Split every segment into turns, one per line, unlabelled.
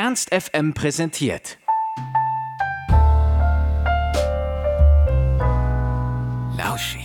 Ernst FM präsentiert. Lauschig.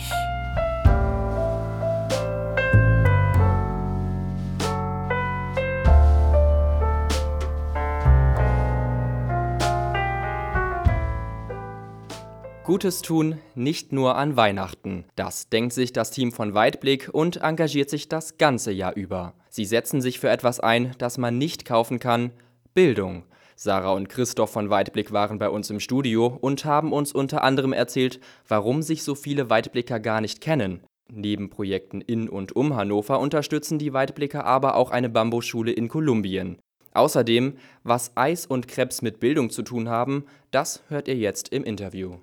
Gutes tun nicht nur an Weihnachten. Das denkt sich das Team von Weitblick und engagiert sich das ganze Jahr über. Sie setzen sich für etwas ein, das man nicht kaufen kann: Bildung. Sarah und Christoph von Weitblick waren bei uns im Studio und haben uns unter anderem erzählt, warum sich so viele Weitblicker gar nicht kennen. Neben Projekten in und um Hannover unterstützen die Weitblicker aber auch eine Bambusschule in Kolumbien. Außerdem, was Eis und Krebs mit Bildung zu tun haben, das hört ihr jetzt im Interview.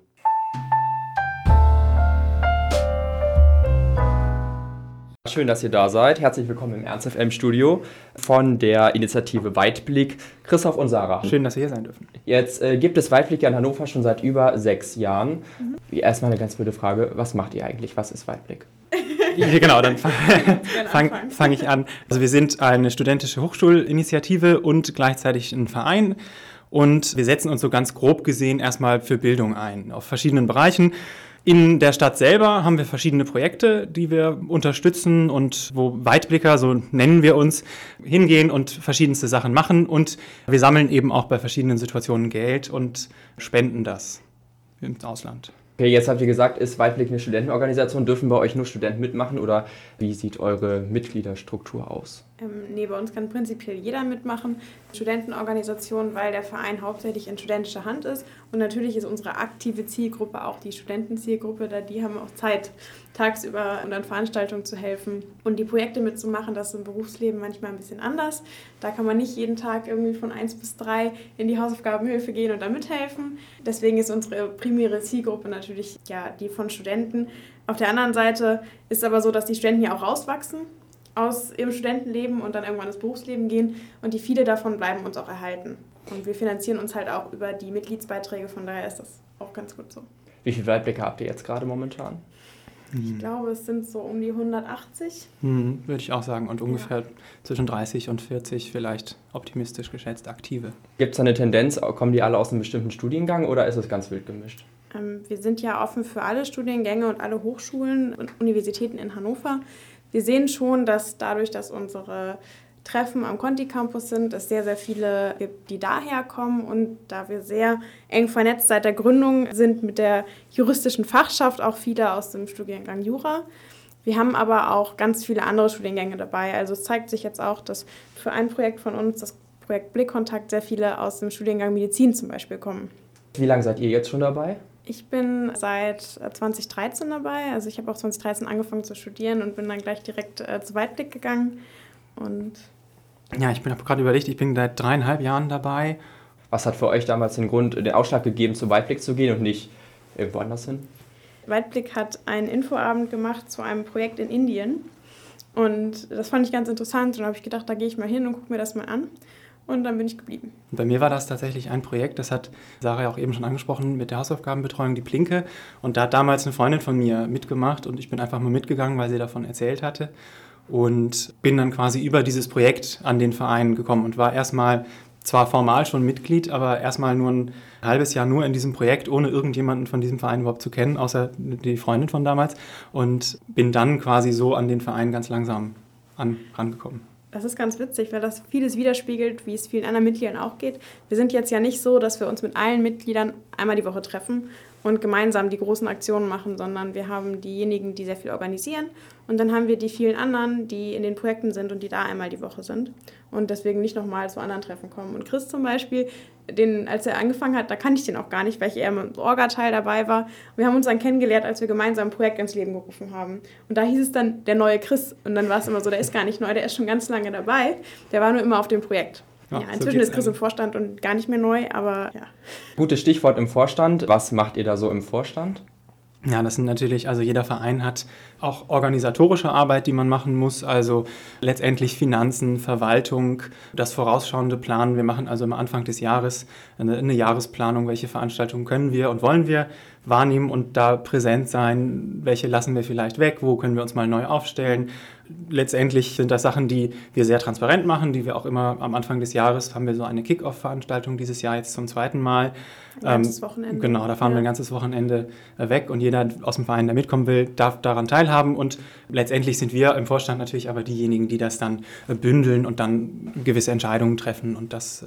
Schön, dass ihr da seid. Herzlich willkommen im Ernst FM Studio von der Initiative Weitblick, Christoph und Sarah.
Schön, dass wir hier sein dürfen.
Jetzt äh, gibt es Weitblick ja in Hannover schon seit über sechs Jahren. Mhm. Erstmal eine ganz blöde Frage: Was macht ihr eigentlich? Was ist Weitblick?
genau, dann fange fang, fang ich an. Also, wir sind eine studentische Hochschulinitiative und gleichzeitig ein Verein. Und wir setzen uns so ganz grob gesehen erstmal für Bildung ein, auf verschiedenen Bereichen. In der Stadt selber haben wir verschiedene Projekte, die wir unterstützen und wo Weitblicker, so nennen wir uns, hingehen und verschiedenste Sachen machen. Und wir sammeln eben auch bei verschiedenen Situationen Geld und spenden das ins Ausland.
Okay, jetzt habt ihr gesagt, ist Weitblick eine Studentenorganisation. Dürfen bei euch nur Studenten mitmachen oder wie sieht eure Mitgliederstruktur aus?
Ähm, nee, bei uns kann prinzipiell jeder mitmachen. Studentenorganisation, weil der Verein hauptsächlich in studentischer Hand ist. Und natürlich ist unsere aktive Zielgruppe auch die Studentenzielgruppe, da die haben auch Zeit, tagsüber und an Veranstaltungen zu helfen und die Projekte mitzumachen. Das ist im Berufsleben manchmal ein bisschen anders. Da kann man nicht jeden Tag irgendwie von 1 bis 3 in die Hausaufgabenhilfe gehen und da mithelfen. Deswegen ist unsere primäre Zielgruppe natürlich ja, die von Studenten. Auf der anderen Seite ist es aber so, dass die Studenten ja auch rauswachsen aus ihrem Studentenleben und dann irgendwann ins Berufsleben gehen und die viele davon bleiben uns auch erhalten. Und wir finanzieren uns halt auch über die Mitgliedsbeiträge, von daher ist das auch ganz gut so.
Wie viele Weitblicke habt ihr jetzt gerade momentan?
Ich glaube, es sind so um die 180.
Hm, würde ich auch sagen. Und ungefähr ja. zwischen 30 und 40 vielleicht optimistisch geschätzt aktive.
Gibt es da eine Tendenz, kommen die alle aus einem bestimmten Studiengang oder ist es ganz wild gemischt?
Ähm, wir sind ja offen für alle Studiengänge und alle Hochschulen und Universitäten in Hannover. Wir sehen schon, dass dadurch, dass unsere Treffen am Conti Campus sind, es sehr, sehr viele gibt, die daher kommen und da wir sehr eng vernetzt seit der Gründung sind mit der juristischen Fachschaft, auch viele aus dem Studiengang Jura. Wir haben aber auch ganz viele andere Studiengänge dabei. Also es zeigt sich jetzt auch, dass für ein Projekt von uns, das Projekt Blickkontakt, sehr viele aus dem Studiengang Medizin zum Beispiel kommen.
Wie lange seid ihr jetzt schon dabei?
Ich bin seit 2013 dabei. Also ich habe auch 2013 angefangen zu studieren und bin dann gleich direkt äh, zu Weitblick gegangen. Und
ja, ich habe gerade überlegt, ich bin seit dreieinhalb Jahren dabei.
Was hat für euch damals den Grund, den Ausschlag gegeben, zu Weitblick zu gehen und nicht irgendwo anders hin?
Weitblick hat einen Infoabend gemacht zu einem Projekt in Indien. Und das fand ich ganz interessant. Und habe ich gedacht, da gehe ich mal hin und gucke mir das mal an. Und dann bin ich geblieben.
Bei mir war das tatsächlich ein Projekt, das hat Sarah ja auch eben schon angesprochen, mit der Hausaufgabenbetreuung, die Plinke. Und da hat damals eine Freundin von mir mitgemacht und ich bin einfach mal mitgegangen, weil sie davon erzählt hatte und bin dann quasi über dieses Projekt an den Verein gekommen und war erstmal zwar formal schon Mitglied, aber erstmal nur ein halbes Jahr nur in diesem Projekt, ohne irgendjemanden von diesem Verein überhaupt zu kennen, außer die Freundin von damals. Und bin dann quasi so an den Verein ganz langsam an, rangekommen.
Das ist ganz witzig, weil das vieles widerspiegelt, wie es vielen anderen Mitgliedern auch geht. Wir sind jetzt ja nicht so, dass wir uns mit allen Mitgliedern einmal die Woche treffen und gemeinsam die großen Aktionen machen, sondern wir haben diejenigen, die sehr viel organisieren und dann haben wir die vielen anderen, die in den Projekten sind und die da einmal die Woche sind und deswegen nicht nochmal zu anderen Treffen kommen. Und Chris zum Beispiel, den, als er angefangen hat, da kannte ich den auch gar nicht, weil ich eher im Orga-Teil dabei war. Wir haben uns dann kennengelernt, als wir gemeinsam ein Projekt ins Leben gerufen haben. Und da hieß es dann der neue Chris und dann war es immer so, der ist gar nicht neu, der ist schon ganz lange dabei, der war nur immer auf dem Projekt. Ja, ja inzwischen so ist Chris im Vorstand und gar nicht mehr neu, aber ja.
Gutes Stichwort im Vorstand. Was macht ihr da so im Vorstand?
Ja, das sind natürlich, also jeder Verein hat auch organisatorische Arbeit, die man machen muss, also letztendlich Finanzen, Verwaltung, das vorausschauende Planen. Wir machen also am Anfang des Jahres eine, eine Jahresplanung, welche Veranstaltungen können wir und wollen wir wahrnehmen und da präsent sein, welche lassen wir vielleicht weg, wo können wir uns mal neu aufstellen, letztendlich sind das Sachen, die wir sehr transparent machen, die wir auch immer am Anfang des Jahres haben wir so eine Kick-Off-Veranstaltung dieses Jahr jetzt zum zweiten Mal.
Ein ganzes ähm, Wochenende.
Genau, da fahren ja. wir ein ganzes Wochenende äh, weg und jeder aus dem Verein, der mitkommen will, darf daran teilhaben und letztendlich sind wir im Vorstand natürlich aber diejenigen, die das dann äh, bündeln und dann gewisse Entscheidungen treffen und das äh,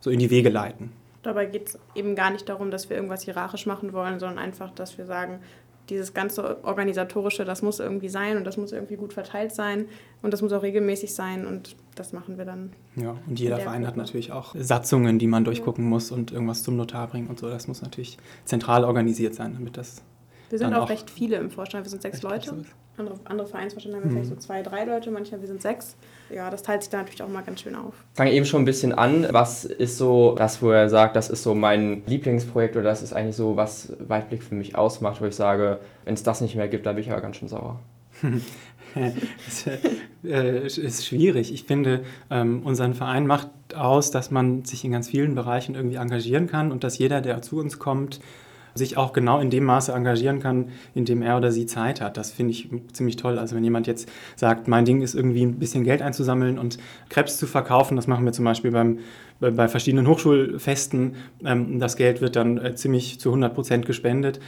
so in die Wege leiten.
Dabei geht es eben gar nicht darum, dass wir irgendwas hierarchisch machen wollen, sondern einfach, dass wir sagen, dieses ganze Organisatorische, das muss irgendwie sein und das muss irgendwie gut verteilt sein und das muss auch regelmäßig sein und das machen wir dann.
Ja, und jeder Verein Gruppe. hat natürlich auch Satzungen, die man durchgucken ja. muss und irgendwas zum Notar bringen und so. Das muss natürlich zentral organisiert sein, damit das.
Wir sind auch, auch, recht viele im Vorstand, wir sind sechs Leute. Andere, andere Vereinsvorstände haben wir mhm. vielleicht so zwei, drei Leute, manchmal wir sind sechs. Ja, das teilt sich da natürlich auch mal ganz schön auf.
Ich fange eben schon ein bisschen an. Was ist so das, wo er sagt, das ist so mein Lieblingsprojekt oder das ist eigentlich so, was Weitblick für mich ausmacht, wo ich sage, wenn es das nicht mehr gibt, dann bin ich aber ganz schön sauer.
das äh, ist schwierig. Ich finde, ähm, unseren Verein macht aus, dass man sich in ganz vielen Bereichen irgendwie engagieren kann und dass jeder, der zu uns kommt, sich auch genau in dem Maße engagieren kann, in dem er oder sie Zeit hat. Das finde ich ziemlich toll. Also wenn jemand jetzt sagt, mein Ding ist irgendwie ein bisschen Geld einzusammeln und Krebs zu verkaufen, das machen wir zum Beispiel beim bei verschiedenen Hochschulfesten. Ähm, das Geld wird dann äh, ziemlich zu 100 Prozent gespendet.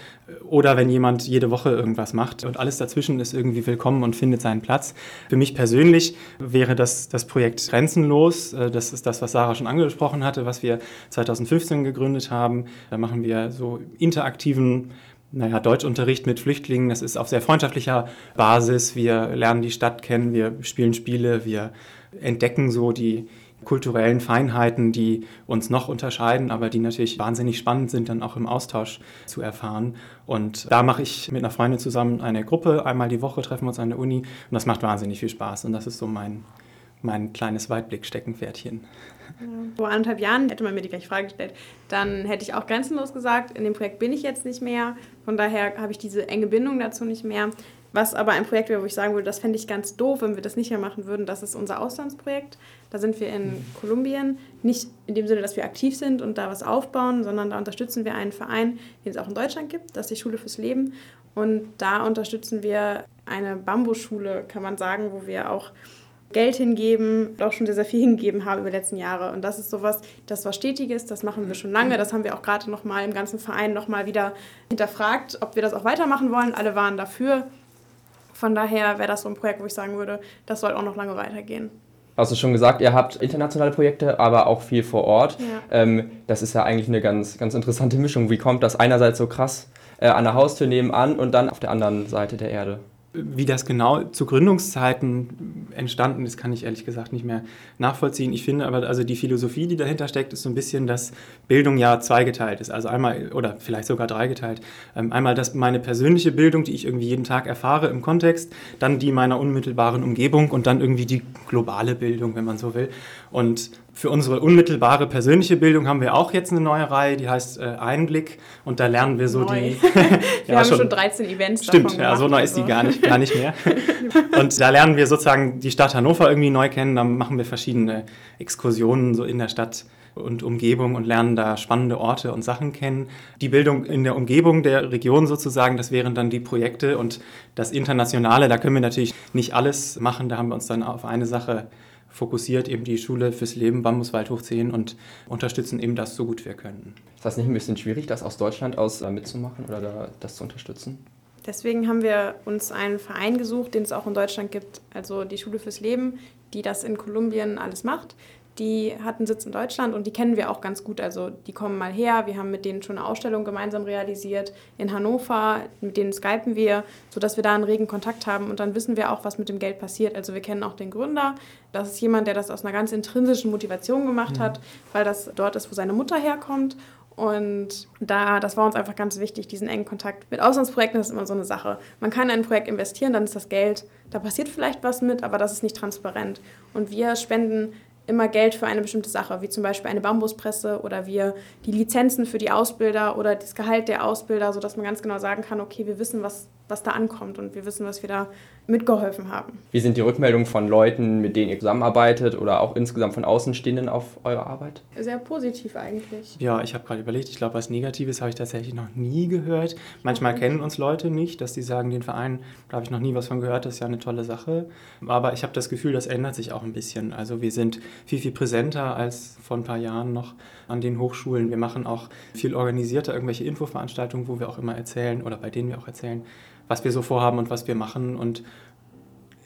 Oder wenn jemand jede Woche irgendwas macht und alles dazwischen ist irgendwie willkommen und findet seinen Platz. Für mich persönlich wäre das das Projekt Grenzenlos. Äh, das ist das, was Sarah schon angesprochen hatte, was wir 2015 gegründet haben. Da machen wir so interaktiven naja, Deutschunterricht mit Flüchtlingen, das ist auf sehr freundschaftlicher Basis. Wir lernen die Stadt kennen, wir spielen Spiele, wir entdecken so die, kulturellen Feinheiten, die uns noch unterscheiden, aber die natürlich wahnsinnig spannend sind, dann auch im Austausch zu erfahren. Und da mache ich mit einer Freundin zusammen eine Gruppe. Einmal die Woche treffen wir uns an der Uni und das macht wahnsinnig viel Spaß. Und das ist so mein, mein kleines Weitblick-Steckenpferdchen.
Vor anderthalb Jahren hätte man mir die gleiche Frage gestellt. Dann hätte ich auch grenzenlos gesagt, in dem Projekt bin ich jetzt nicht mehr. Von daher habe ich diese enge Bindung dazu nicht mehr. Was aber ein Projekt wäre, wo ich sagen würde, das fände ich ganz doof, wenn wir das nicht mehr machen würden, das ist unser Auslandsprojekt. Da sind wir in Kolumbien, nicht in dem Sinne, dass wir aktiv sind und da was aufbauen, sondern da unterstützen wir einen Verein, den es auch in Deutschland gibt, das ist die Schule fürs Leben. Und da unterstützen wir eine Bambusschule, kann man sagen, wo wir auch Geld hingeben, auch schon sehr, sehr viel hingegeben haben über die letzten Jahre. Und das ist sowas, das was Stetiges, das machen wir schon lange. Das haben wir auch gerade nochmal im ganzen Verein nochmal wieder hinterfragt, ob wir das auch weitermachen wollen. Alle waren dafür. Von daher wäre das so ein Projekt, wo ich sagen würde, das soll auch noch lange weitergehen.
Hast du schon gesagt, ihr habt internationale Projekte, aber auch viel vor Ort. Ja. Ähm, das ist ja eigentlich eine ganz, ganz interessante Mischung. Wie kommt das einerseits so krass äh, an der Haustür nebenan und dann auf der anderen Seite der Erde?
Wie das genau zu Gründungszeiten entstanden ist, kann ich ehrlich gesagt nicht mehr nachvollziehen. Ich finde aber, also die Philosophie, die dahinter steckt, ist so ein bisschen, dass Bildung ja zweigeteilt ist. Also einmal oder vielleicht sogar dreigeteilt. Ähm, einmal das meine persönliche Bildung, die ich irgendwie jeden Tag erfahre im Kontext, dann die meiner unmittelbaren Umgebung und dann irgendwie die globale Bildung, wenn man so will. Und für unsere unmittelbare persönliche Bildung haben wir auch jetzt eine neue Reihe, die heißt äh, Einblick. Und da lernen wir so neu. die.
wir ja, haben schon, schon 13 Events
Stimmt, ja, so neu ist die gar nicht, gar nicht mehr. und da lernen wir sozusagen die Stadt Hannover irgendwie neu kennen. Da machen wir verschiedene Exkursionen so in der Stadt und Umgebung und lernen da spannende Orte und Sachen kennen. Die Bildung in der Umgebung der Region sozusagen, das wären dann die Projekte und das Internationale, da können wir natürlich nicht alles machen. Da haben wir uns dann auf eine Sache fokussiert eben die Schule fürs Leben Bambuswald hoch 10 und unterstützen eben das so gut wir können.
Ist das nicht ein bisschen schwierig, das aus Deutschland aus äh, mitzumachen oder da, das zu unterstützen?
Deswegen haben wir uns einen Verein gesucht, den es auch in Deutschland gibt, also die Schule fürs Leben, die das in Kolumbien alles macht die hat einen Sitz in Deutschland und die kennen wir auch ganz gut. Also die kommen mal her, wir haben mit denen schon eine Ausstellung gemeinsam realisiert in Hannover, mit denen skypen wir, sodass wir da einen regen Kontakt haben und dann wissen wir auch, was mit dem Geld passiert. Also wir kennen auch den Gründer. Das ist jemand, der das aus einer ganz intrinsischen Motivation gemacht mhm. hat, weil das dort ist, wo seine Mutter herkommt. Und da, das war uns einfach ganz wichtig, diesen engen Kontakt. Mit Auslandsprojekten ist immer so eine Sache. Man kann in ein Projekt investieren, dann ist das Geld, da passiert vielleicht was mit, aber das ist nicht transparent. Und wir spenden immer Geld für eine bestimmte Sache, wie zum Beispiel eine Bambuspresse oder wir die Lizenzen für die Ausbilder oder das Gehalt der Ausbilder, sodass man ganz genau sagen kann, okay, wir wissen, was, was da ankommt und wir wissen, was wir da mitgeholfen haben.
Wie sind die Rückmeldungen von Leuten, mit denen ihr zusammenarbeitet oder auch insgesamt von Außenstehenden auf eure Arbeit?
Sehr positiv eigentlich.
Ja, ich habe gerade überlegt, ich glaube, was Negatives habe ich tatsächlich noch nie gehört. Manchmal kennen uns Leute nicht, dass die sagen, den Verein, da habe ich noch nie was von gehört, das ist ja eine tolle Sache. Aber ich habe das Gefühl, das ändert sich auch ein bisschen. Also wir sind viel, viel präsenter als vor ein paar Jahren noch an den Hochschulen. Wir machen auch viel organisierter irgendwelche Infoveranstaltungen, wo wir auch immer erzählen oder bei denen wir auch erzählen, was wir so vorhaben und was wir machen. Und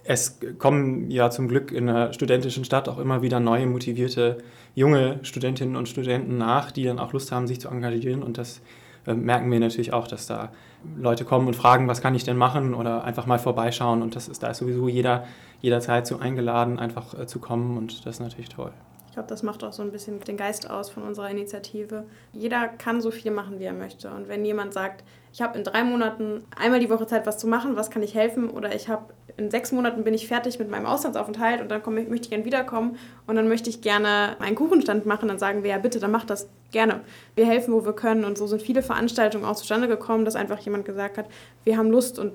es kommen ja zum Glück in der studentischen Stadt auch immer wieder neue, motivierte junge Studentinnen und Studenten nach, die dann auch Lust haben, sich zu engagieren. Und das äh, merken wir natürlich auch, dass da Leute kommen und fragen, was kann ich denn machen oder einfach mal vorbeischauen. Und das ist, da ist sowieso jeder jederzeit so eingeladen, einfach äh, zu kommen. Und das ist natürlich toll.
Ich glaube, das macht auch so ein bisschen den Geist aus von unserer Initiative. Jeder kann so viel machen, wie er möchte. Und wenn jemand sagt, ich habe in drei Monaten einmal die Woche Zeit, was zu machen, was kann ich helfen? Oder ich habe in sechs Monaten bin ich fertig mit meinem Auslandsaufenthalt und dann komm, möchte ich gerne wiederkommen und dann möchte ich gerne einen Kuchenstand machen, dann sagen wir ja bitte, dann macht das gerne. Wir helfen, wo wir können. Und so sind viele Veranstaltungen auch zustande gekommen, dass einfach jemand gesagt hat, wir haben Lust und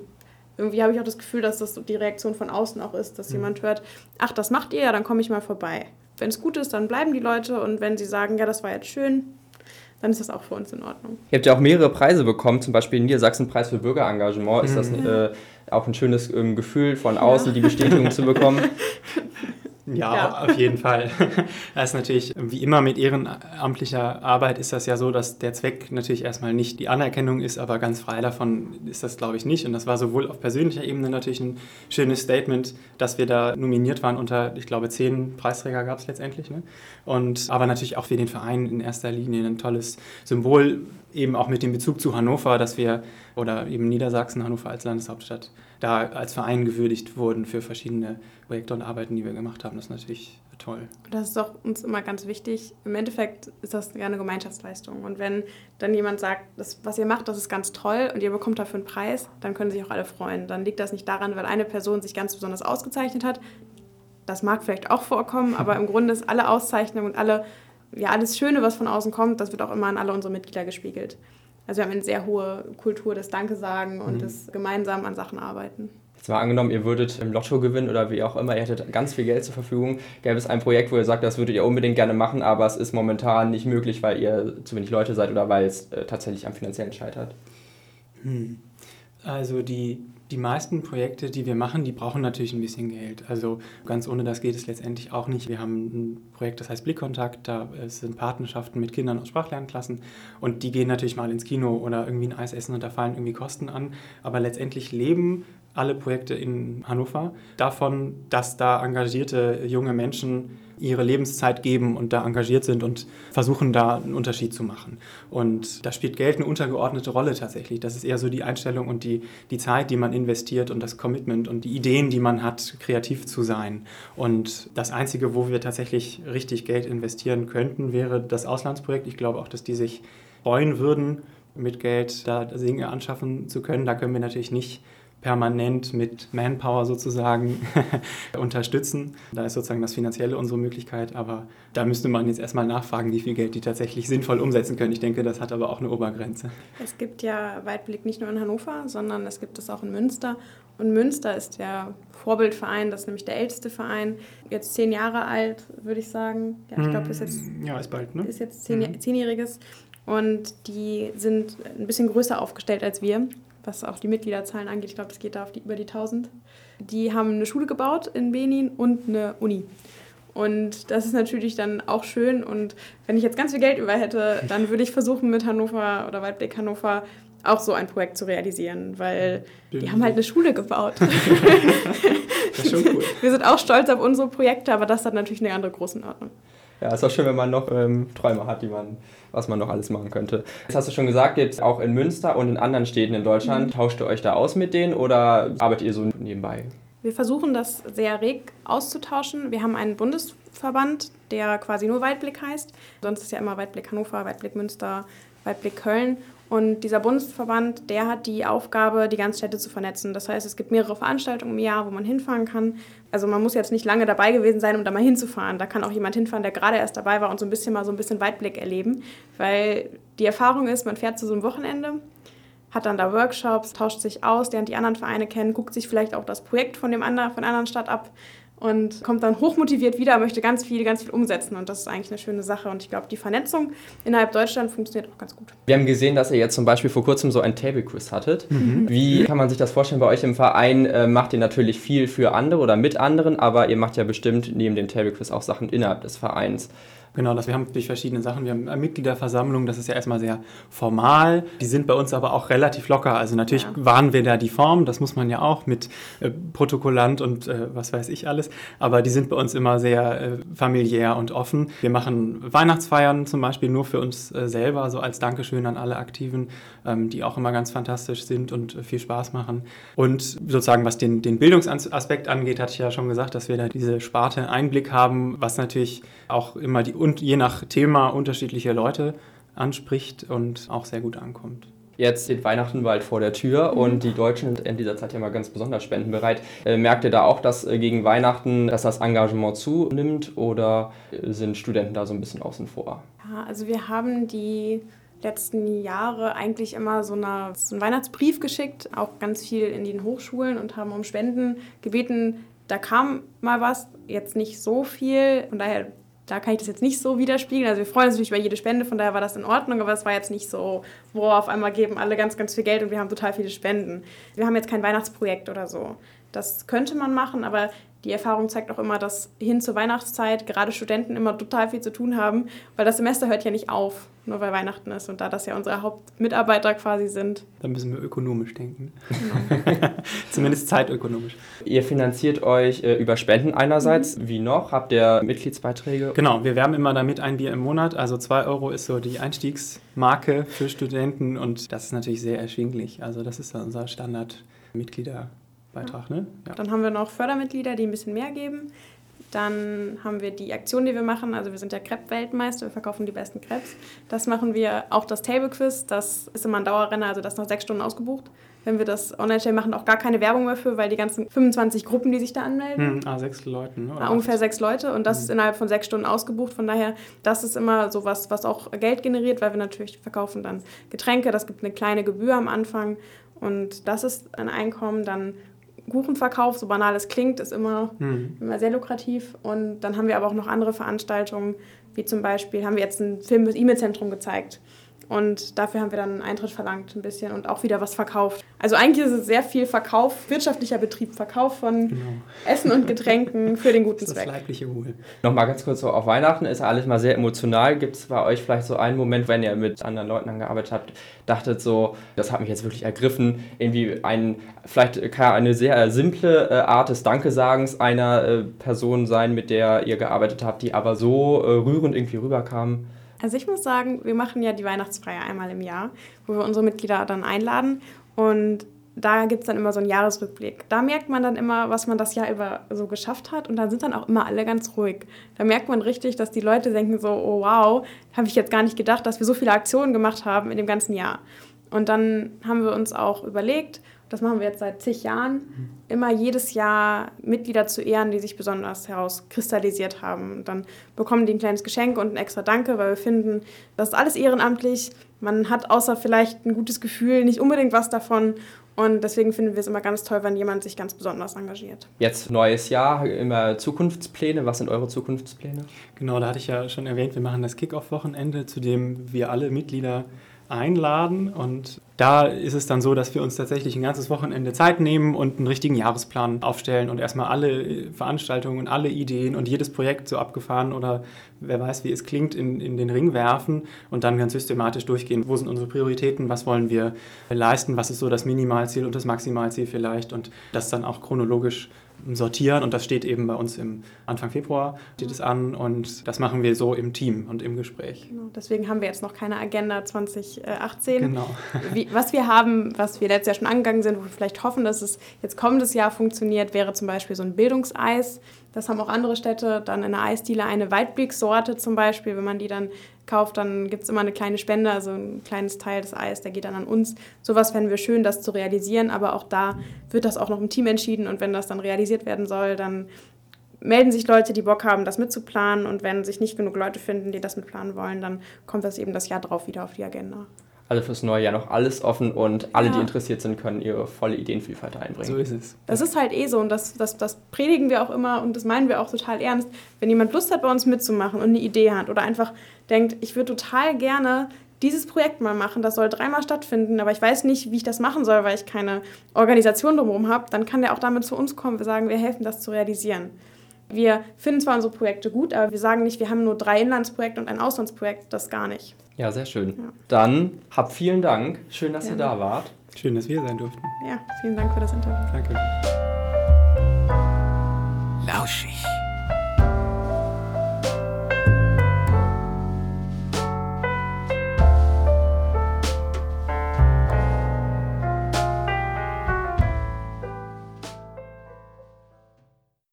irgendwie habe ich auch das Gefühl, dass das die Reaktion von außen auch ist, dass mhm. jemand hört, ach, das macht ihr ja, dann komme ich mal vorbei wenn es gut ist, dann bleiben die Leute und wenn sie sagen, ja, das war jetzt schön, dann ist das auch für uns in Ordnung.
Ihr habt ja auch mehrere Preise bekommen, zum Beispiel den Niedersachsen-Preis für Bürgerengagement. Ist das mhm. äh, auch ein schönes ähm, Gefühl von außen, ja. die Bestätigung zu bekommen?
Ja, ja, auf jeden Fall. Das ist natürlich, wie immer mit ehrenamtlicher Arbeit ist das ja so, dass der Zweck natürlich erstmal nicht die Anerkennung ist, aber ganz frei davon ist das, glaube ich, nicht. Und das war sowohl auf persönlicher Ebene natürlich ein schönes Statement, dass wir da nominiert waren unter, ich glaube, zehn Preisträger gab es letztendlich. Ne? Und aber natürlich auch für den Verein in erster Linie ein tolles Symbol, eben auch mit dem Bezug zu Hannover, dass wir, oder eben Niedersachsen, Hannover als Landeshauptstadt, da als Verein gewürdigt wurden für verschiedene Projekte und Arbeiten, die wir gemacht haben. Das ist natürlich toll.
Das ist auch uns immer ganz wichtig. Im Endeffekt ist das ja eine Gemeinschaftsleistung. Und wenn dann jemand sagt, das, was ihr macht, das ist ganz toll und ihr bekommt dafür einen Preis, dann können sich auch alle freuen. Dann liegt das nicht daran, weil eine Person sich ganz besonders ausgezeichnet hat. Das mag vielleicht auch vorkommen, aber im Grunde ist alle Auszeichnung und alle, ja, alles Schöne, was von außen kommt, das wird auch immer an alle unsere Mitglieder gespiegelt. Also wir haben eine sehr hohe Kultur des Danke sagen und mhm. des gemeinsam an Sachen arbeiten.
Jetzt mal angenommen, ihr würdet im Lotto gewinnen oder wie auch immer, ihr hättet ganz viel Geld zur Verfügung. Gäbe es ein Projekt, wo ihr sagt, das würdet ihr unbedingt gerne machen, aber es ist momentan nicht möglich, weil ihr zu wenig Leute seid oder weil es äh, tatsächlich am finanziellen scheitert?
Hm. Also die die meisten Projekte, die wir machen, die brauchen natürlich ein bisschen Geld. Also ganz ohne das geht es letztendlich auch nicht. Wir haben ein Projekt, das heißt Blickkontakt, da sind Partnerschaften mit Kindern aus Sprachlernklassen und die gehen natürlich mal ins Kino oder irgendwie ein Eis essen und da fallen irgendwie Kosten an. Aber letztendlich leben alle Projekte in Hannover davon, dass da engagierte junge Menschen ihre Lebenszeit geben und da engagiert sind und versuchen da einen Unterschied zu machen. Und da spielt Geld eine untergeordnete Rolle tatsächlich. Das ist eher so die Einstellung und die, die Zeit, die man investiert und das Commitment und die Ideen, die man hat, kreativ zu sein. Und das Einzige, wo wir tatsächlich richtig Geld investieren könnten, wäre das Auslandsprojekt. Ich glaube auch, dass die sich freuen würden, mit Geld da Dinge anschaffen zu können. Da können wir natürlich nicht permanent mit Manpower sozusagen unterstützen. Da ist sozusagen das Finanzielle unsere Möglichkeit, aber da müsste man jetzt erstmal nachfragen, wie viel Geld die tatsächlich sinnvoll umsetzen können. Ich denke, das hat aber auch eine Obergrenze.
Es gibt ja Weitblick nicht nur in Hannover, sondern es gibt es auch in Münster. Und Münster ist der Vorbildverein, das ist nämlich der älteste Verein, jetzt zehn Jahre alt, würde ich sagen. Ja, ich glaube, ist jetzt,
ja, ist bald, ne?
Ist jetzt zehn, mhm. zehnjähriges. Und die sind ein bisschen größer aufgestellt als wir was auch die Mitgliederzahlen angeht. Ich glaube, das geht da auf die, über die 1000. Die haben eine Schule gebaut in Benin und eine Uni. Und das ist natürlich dann auch schön. Und wenn ich jetzt ganz viel Geld über hätte, dann würde ich versuchen, mit Hannover oder Waldblick Hannover auch so ein Projekt zu realisieren, weil die haben halt eine Schule gebaut. das ist schon cool. Wir sind auch stolz auf unsere Projekte, aber das hat natürlich eine andere Größenordnung.
Ja, ist auch schön, wenn man noch ähm, Träume hat, die man, was man noch alles machen könnte. Jetzt hast du schon gesagt, jetzt auch in Münster und in anderen Städten in Deutschland, mhm. tauscht ihr euch da aus mit denen oder arbeitet ihr so nebenbei?
Wir versuchen das sehr reg auszutauschen. Wir haben einen Bundesverband, der quasi nur Weitblick heißt. Sonst ist ja immer Weitblick Hannover, Weitblick Münster, Weitblick Köln. Und dieser Bundesverband, der hat die Aufgabe, die ganzen Städte zu vernetzen. Das heißt, es gibt mehrere Veranstaltungen im Jahr, wo man hinfahren kann. Also man muss jetzt nicht lange dabei gewesen sein, um da mal hinzufahren. Da kann auch jemand hinfahren, der gerade erst dabei war und so ein bisschen mal so ein bisschen Weitblick erleben. Weil die Erfahrung ist, man fährt zu so einem Wochenende, hat dann da Workshops, tauscht sich aus, lernt die anderen Vereine kennen, guckt sich vielleicht auch das Projekt von dem anderen, von der anderen Stadt ab und kommt dann hochmotiviert wieder, möchte ganz viel, ganz viel umsetzen. Und das ist eigentlich eine schöne Sache. Und ich glaube, die Vernetzung innerhalb Deutschland funktioniert auch ganz gut.
Wir haben gesehen, dass ihr jetzt zum Beispiel vor kurzem so ein Table Quiz hattet. Mhm. Wie kann man sich das vorstellen? Bei euch im Verein äh, macht ihr natürlich viel für andere oder mit anderen, aber ihr macht ja bestimmt neben dem Table Quiz auch Sachen innerhalb des Vereins.
Genau, das, wir haben durch verschiedene Sachen. Wir haben eine Mitgliederversammlung, das ist ja erstmal sehr formal. Die sind bei uns aber auch relativ locker. Also natürlich ja. wahren wir da die Form, das muss man ja auch mit äh, Protokollant und äh, was weiß ich alles. Aber die sind bei uns immer sehr äh, familiär und offen. Wir machen Weihnachtsfeiern zum Beispiel nur für uns äh, selber, so als Dankeschön an alle Aktiven, ähm, die auch immer ganz fantastisch sind und äh, viel Spaß machen. Und sozusagen, was den, den Bildungsaspekt angeht, hatte ich ja schon gesagt, dass wir da diese Sparte Einblick haben, was natürlich auch immer die und je nach Thema unterschiedliche Leute anspricht und auch sehr gut ankommt.
Jetzt steht Weihnachten bald vor der Tür mhm. und die Deutschen sind in dieser Zeit ja mal ganz besonders spendenbereit. Äh, merkt ihr da auch, dass äh, gegen Weihnachten, dass das Engagement zunimmt oder äh, sind Studenten da so ein bisschen außen vor?
Ja, also wir haben die letzten Jahre eigentlich immer so, eine, so einen Weihnachtsbrief geschickt, auch ganz viel in den Hochschulen und haben um Spenden gebeten. Da kam mal was, jetzt nicht so viel. Von daher da kann ich das jetzt nicht so widerspiegeln. Also wir freuen uns natürlich über jede Spende, von daher war das in Ordnung, aber es war jetzt nicht so, wo auf einmal geben alle ganz, ganz viel Geld und wir haben total viele Spenden. Wir haben jetzt kein Weihnachtsprojekt oder so. Das könnte man machen, aber die Erfahrung zeigt auch immer, dass hin zur Weihnachtszeit gerade Studenten immer total viel zu tun haben, weil das Semester hört ja nicht auf, nur weil Weihnachten ist und da das ja unsere Hauptmitarbeiter quasi sind.
Da müssen wir ökonomisch denken. Genau. Zumindest zeitökonomisch.
Ihr finanziert euch äh, über Spenden einerseits. Mhm. Wie noch? Habt ihr Mitgliedsbeiträge?
Genau, wir werben immer damit ein Bier im Monat. Also 2 Euro ist so die Einstiegsmarke für Studenten und das ist natürlich sehr erschwinglich. Also das ist unser Standard-Mitglieder. Beitrag, ne?
Ja. Dann haben wir noch Fördermitglieder, die ein bisschen mehr geben. Dann haben wir die Aktion, die wir machen. Also wir sind ja Crepe-Weltmeister, wir verkaufen die besten Crepes. Das machen wir auch das Table Quiz. Das ist immer ein Dauerrenner, also das ist nach sechs Stunden ausgebucht. Wenn wir das online stellen, machen auch gar keine Werbung mehr für, weil die ganzen 25 Gruppen, die sich da anmelden.
Hm, ah, sechs Leute, ne?
Ah, ungefähr sechs Leute und das hm. ist innerhalb von sechs Stunden ausgebucht. Von daher, das ist immer so was, was auch Geld generiert, weil wir natürlich verkaufen dann Getränke. Das gibt eine kleine Gebühr am Anfang und das ist ein Einkommen. Dann Kuchenverkauf, so banal es klingt, ist immer, mhm. immer sehr lukrativ. Und dann haben wir aber auch noch andere Veranstaltungen, wie zum Beispiel haben wir jetzt einen Film des E-Mail-Zentrum gezeigt. Und dafür haben wir dann einen Eintritt verlangt ein bisschen und auch wieder was verkauft. Also eigentlich ist es sehr viel Verkauf, wirtschaftlicher Betrieb, Verkauf von genau. Essen und Getränken für den guten das Zweck. Das
leibliche Wohl.
Nochmal ganz kurz so, auf Weihnachten ist alles mal sehr emotional. Gibt es bei euch vielleicht so einen Moment, wenn ihr mit anderen Leuten angearbeitet habt, dachtet so, das hat mich jetzt wirklich ergriffen, irgendwie ein, vielleicht kann eine sehr simple äh, Art des Dankesagens einer äh, Person sein, mit der ihr gearbeitet habt, die aber so äh, rührend irgendwie rüberkam?
Also ich muss sagen, wir machen ja die Weihnachtsfeier einmal im Jahr, wo wir unsere Mitglieder dann einladen und da gibt es dann immer so einen Jahresrückblick. Da merkt man dann immer, was man das Jahr über so geschafft hat und dann sind dann auch immer alle ganz ruhig. Da merkt man richtig, dass die Leute denken so, oh wow, habe ich jetzt gar nicht gedacht, dass wir so viele Aktionen gemacht haben in dem ganzen Jahr. Und dann haben wir uns auch überlegt, das machen wir jetzt seit zig Jahren, immer jedes Jahr Mitglieder zu ehren, die sich besonders herauskristallisiert haben. Und dann bekommen die ein kleines Geschenk und ein extra Danke, weil wir finden, das ist alles ehrenamtlich. Man hat außer vielleicht ein gutes Gefühl nicht unbedingt was davon. Und deswegen finden wir es immer ganz toll, wenn jemand sich ganz besonders engagiert.
Jetzt neues Jahr, immer Zukunftspläne. Was sind eure Zukunftspläne?
Genau, da hatte ich ja schon erwähnt, wir machen das Kick-Off-Wochenende, zu dem wir alle Mitglieder einladen. Und da ist es dann so, dass wir uns tatsächlich ein ganzes Wochenende Zeit nehmen und einen richtigen Jahresplan aufstellen und erstmal alle Veranstaltungen und alle Ideen und jedes Projekt so abgefahren oder wer weiß, wie es klingt, in, in den Ring werfen und dann ganz systematisch durchgehen. Wo sind unsere Prioritäten? Was wollen wir leisten? Was ist so das Minimalziel und das Maximalziel vielleicht? Und das dann auch chronologisch sortieren und das steht eben bei uns im Anfang Februar steht es an und das machen wir so im Team und im Gespräch.
Genau, deswegen haben wir jetzt noch keine Agenda 2018. Genau. Wie, was wir haben, was wir letztes Jahr schon angegangen sind, wo wir vielleicht hoffen, dass es jetzt kommendes Jahr funktioniert, wäre zum Beispiel so ein Bildungseis. Das haben auch andere Städte. Dann in der Eisdiele eine Weitblick-Sorte zum Beispiel. Wenn man die dann kauft, dann gibt es immer eine kleine Spende, also ein kleines Teil des Eis, der geht dann an uns. Sowas fänden wir schön, das zu realisieren, aber auch da wird das auch noch im Team entschieden und wenn das dann realisiert werden soll, dann melden sich Leute, die Bock haben, das mitzuplanen und wenn sich nicht genug Leute finden, die das mitplanen wollen, dann kommt das eben das Jahr drauf wieder auf die Agenda.
Also fürs neue Jahr noch alles offen und alle,
Ja.
die interessiert sind, können ihre volle Ideenvielfalt einbringen.
So ist es.
Das ist halt eh so und das, das, das predigen wir auch immer und das meinen wir auch total ernst. Wenn jemand Lust hat, bei uns mitzumachen und eine Idee hat oder einfach denkt, ich würde total gerne dieses Projekt mal machen, das soll dreimal stattfinden, aber ich weiß nicht, wie ich das machen soll, weil ich keine Organisation drumherum habe, dann kann der auch damit zu uns kommen. Wir sagen, wir helfen, das zu realisieren. Wir finden zwar unsere Projekte gut, aber wir sagen nicht, wir haben nur drei Inlandsprojekte und ein Auslandsprojekt, das gar nicht.
Ja, sehr schön. Dann habt vielen Dank. Schön, dass ihr
Gerne.
da wart.
Schön, dass wir hier sein durften.
Ja, vielen Dank für das Interview.
Danke.
Lauschig.